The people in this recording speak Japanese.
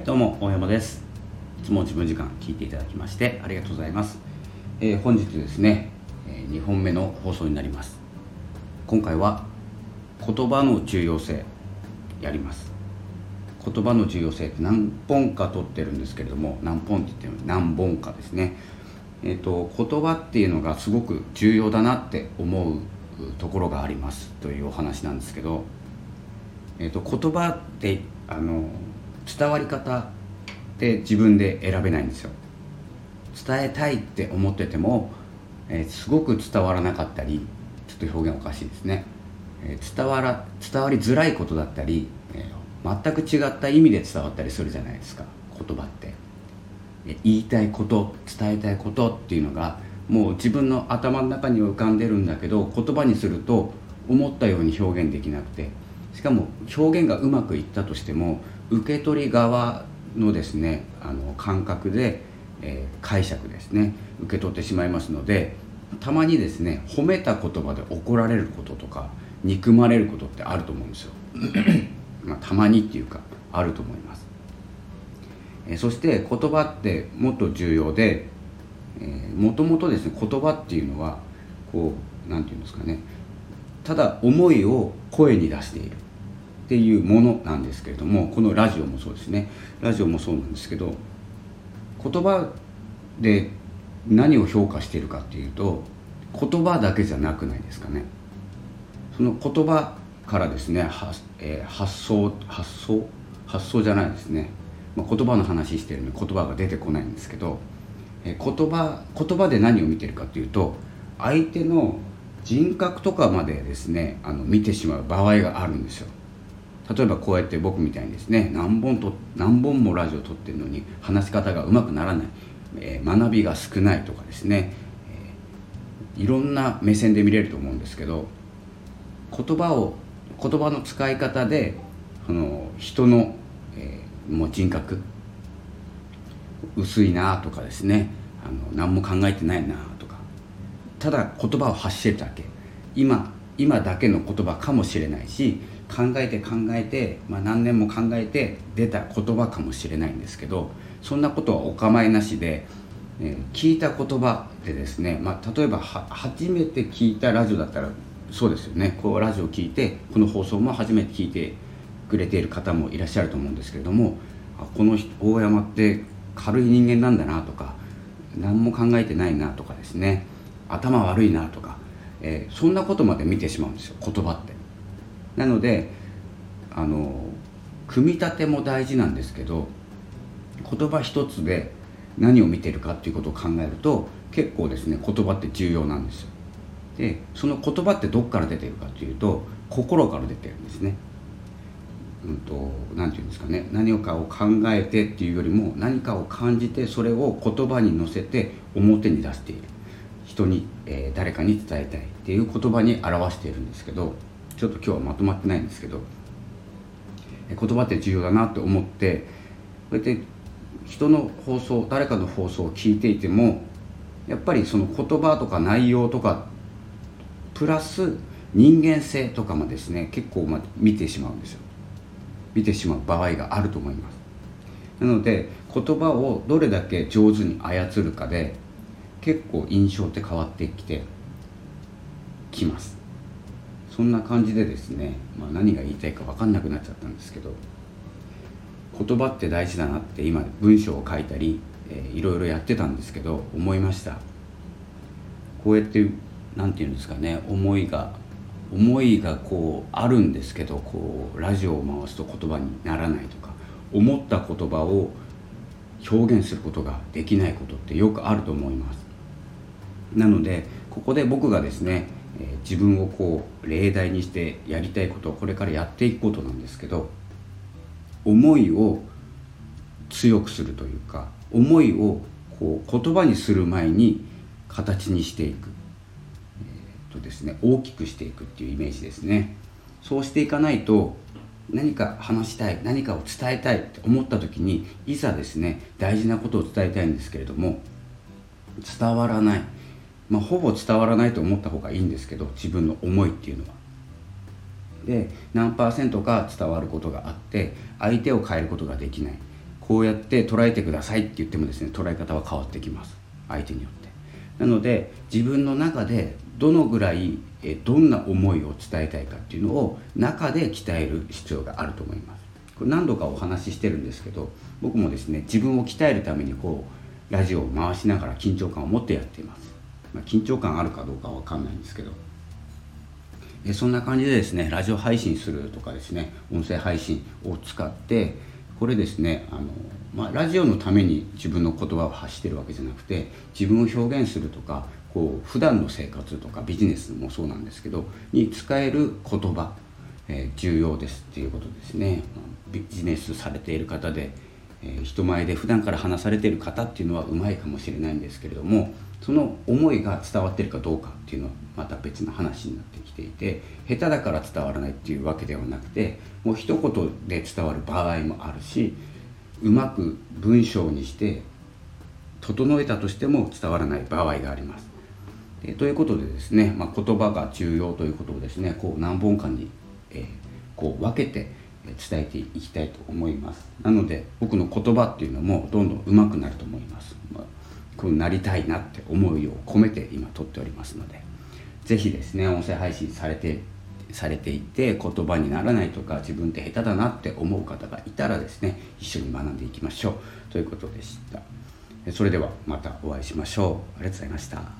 いどうも大山です。いつも自分時間聞いていただきましてありがとうございます、えー、本日ですね、え2本目の放送になります。今回は言葉の重要性やります。言葉の重要性って何本か取ってるんですけれども何本って言っても何本かですね。えっ、ー、と言葉っていうのがすごく重要だなって思うところがありますというお話なんですけど、えーと、言葉ってあの伝わり方って自分で選べないんですよ。伝えたいって思ってても、えー、すごく伝わらなかったりちょっと表現おかしいですね、えー、伝わら伝わりづらいことだったり、えー、全く違った意味で伝わったりするじゃないですか。言葉って、え言いたいこと伝えたいことっていうのがもう自分の頭の中には浮かんでるんだけど言葉にすると思ったように表現できなくてしかも表現がうまくいったとしても受け取り側のですねあの感覚で、えー、解釈ですね受け取ってしまいますのでたまにですね褒めた言葉で怒られることとか憎まれることってあると思うんですよ。まあ、たまにっていうかあると思います、えー、そして言葉ってもっと重要でもともとですね言葉っていうのはこう何て言うんですかねただ思いを声に出している。っていうものなんですけれどもこのラジオもそうですね。ラジオもそうなんですけど言葉で何を評価しているかっていうと言葉だけじゃなくないですかね。その言葉からですね発,、えー、発想発想発想じゃないですね、まあ、言葉の話してるのに言葉が出てこないんですけどえ言葉言葉で何を見てるかというと相手の人格とかまでですねあの見てしまう場合があるんですよ。例えばこうやって僕みたいにですね何本と何本もラジオ撮ってるのに話し方がうまくならない、えー、学びが少ないとかですね、えー、いろんな目線で見れると思うんですけど言葉を言葉の使い方でその人の、えー、もう人格薄いなとかですねあの何も考えてないなとかただ言葉を発してるだけ。今今だけの言葉かもしれないし考えて考えて、まあ、何年も考えて出た言葉かもしれないんですけどそんなことはお構いなしで、えー、聞いた言葉でですね、まあ、例えば初めて聞いたラジオだったらそうですよね。こうラジオ聞いてこの放送も初めて聞いてくれている方もいらっしゃると思うんですけれどもこの大山って軽い人間なんだなとか何も考えてないなとかですね頭悪いなとか、えー、そんなことまで見てしまうんですよ言葉って。なのであの組み立ても大事なんですけど言葉一つで何を見てるかっていうことを考えると結構ですね言葉って重要なんですよ。でその言葉ってどっから出てるかというと心から出てるんですね。うんと、なんていうんですかね何かを考えてっていうよりも何かを感じてそれを言葉に乗せて表に出している。人に、えー、誰かに伝えたいっていう言葉に表しているんですけどちょっと今日はまとまってないんですけど、言葉って重要だなと思ってこうやって人の放送誰かの放送を聞いていてもやっぱりその言葉とか内容とかプラス人間性とかもですね結構ま見てしまうんですよ。見てしまう場合があると思います。なので言葉をどれだけ上手に操るかで結構印象って変わってきてきます。そんな感じでですね、まあ、何が言いたいか分かんなくなっちゃったんですけど言葉って大事だなって今文章を書いたり、えー、いろいろやってたんですけど思いました。こうやって何て言うんですかね思いが思いがこうあるんですけどこうラジオを回すと言葉にならないとか思った言葉を表現することができないことってよくあると思います。なのでここで僕がですね、え、自分をこう例題にしてやりたいことをこれからやっていくことなんですけど思いを強くするというか思いをこう言葉にする前に形にしていく。とですね大きくしていくっていうイメージですね。そうしていかないと何か話したい何かを伝えたいって思った時にいざですね大事なことを伝えたいんですけれども伝わらない。まあほぼ伝わらないと思った方がいいんですけど自分の思いっていうのは。で何パーセントか伝わることがあって相手を変えることができない。こうやって捉えてくださいって言ってもですね捉え方は変わってきます。相手によって。なので自分の中でどのぐらいえどんな思いを伝えたいかっていうのを中で鍛える必要があると思います。これ何度かお話ししてるんですけど僕もですね自分を鍛えるためにこうラジオを回しながら緊張感を持ってやっています、まあ、緊張感あるかどうかは分かんないんですけど。えそんな感じでですねラジオ配信するとかですね音声配信を使ってこれですねあの、まあ、ラジオのために自分の言葉を発してるわけじゃなくて自分を表現するとかこう普段の生活とかビジネスもそうなんですけどに使える言葉、えー、重要ですっていうことですね。ビジネスされている方で、えー、人前で普段から話されている方っていうのはうまいかもしれないんですけれどもその思いが伝わってるかどうかっていうのはまた別の話になってきていて下手だから伝わらないっていうわけではなくてもう一言で伝わる場合もあるしうまく文章にして整えたとしても伝わらない場合があります。えということでですね、まあ、言葉が重要ということをですねこう何本かに、えー、こう分けて伝えていきたいと思いますなので僕の言葉っていうのもどんどん上手くなると、くなりたいなって思いを込めて今撮っておりますので是非ですね音声配信されてされていて言葉にならないとか自分って下手だなって思う方がいたらですね一緒に学んでいきましょう。ということでした。それではまたお会いしましょう。ありがとうございました。